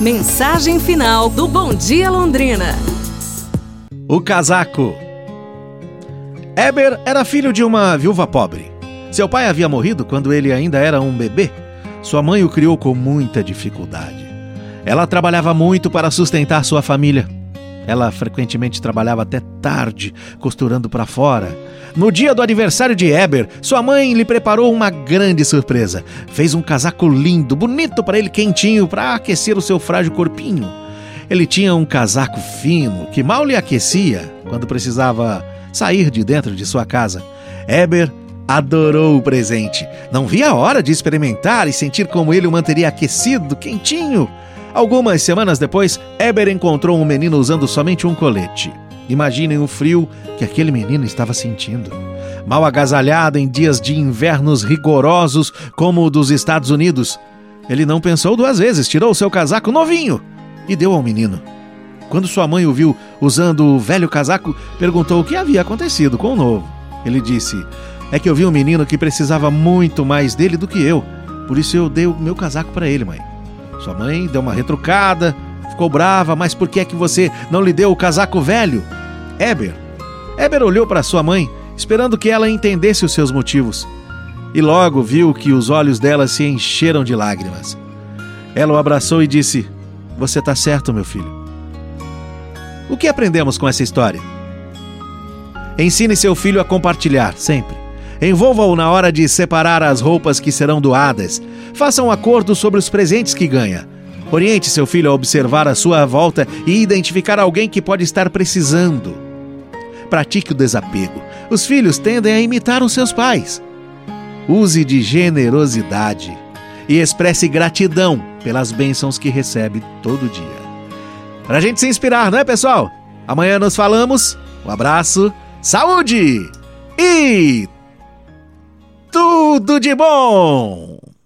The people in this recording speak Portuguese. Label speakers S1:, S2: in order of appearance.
S1: Mensagem final do Bom Dia Londrina.
S2: O casaco. Eber era filho de uma viúva pobre. Seu pai havia morrido quando ele ainda era um bebê. Sua mãe o criou com muita dificuldade. Ela trabalhava muito para sustentar sua família. Ela frequentemente trabalhava até tarde, costurando para fora. No dia do aniversário de Eber, sua mãe lhe preparou uma grande surpresa. Fez um casaco lindo, bonito para ele, quentinho, para aquecer o seu frágil corpinho. Ele tinha um casaco fino que mal lhe aquecia quando precisava sair de dentro de sua casa. Eber adorou o presente. Não via a hora de experimentar e sentir como ele o manteria aquecido, quentinho. Algumas semanas depois, Eber encontrou um menino usando somente um colete. Imaginem o frio que aquele menino estava sentindo. Mal agasalhado em dias de invernos rigorosos como o dos Estados Unidos, ele não pensou duas vezes, tirou seu casaco novinho e deu ao menino. Quando sua mãe o viu usando o velho casaco, perguntou o que havia acontecido com o novo. Ele disse: É que eu vi um menino que precisava muito mais dele do que eu, por isso eu dei o meu casaco para ele, mãe. Sua mãe deu uma retrucada, ficou brava, mas por que é que você não lhe deu o casaco velho? Eber. Eber olhou para sua mãe, esperando que ela entendesse os seus motivos. E logo viu que os olhos dela se encheram de lágrimas. Ela o abraçou e disse: Você está certo, meu filho. O que aprendemos com essa história? Ensine seu filho a compartilhar, sempre. Envolva-o na hora de separar as roupas que serão doadas. Faça um acordo sobre os presentes que ganha. Oriente seu filho a observar a sua volta e identificar alguém que pode estar precisando. Pratique o desapego. Os filhos tendem a imitar os seus pais. Use de generosidade e expresse gratidão pelas bênçãos que recebe todo dia. Para a gente se inspirar, não é, pessoal? Amanhã nos falamos. Um abraço, saúde e tudo de bom!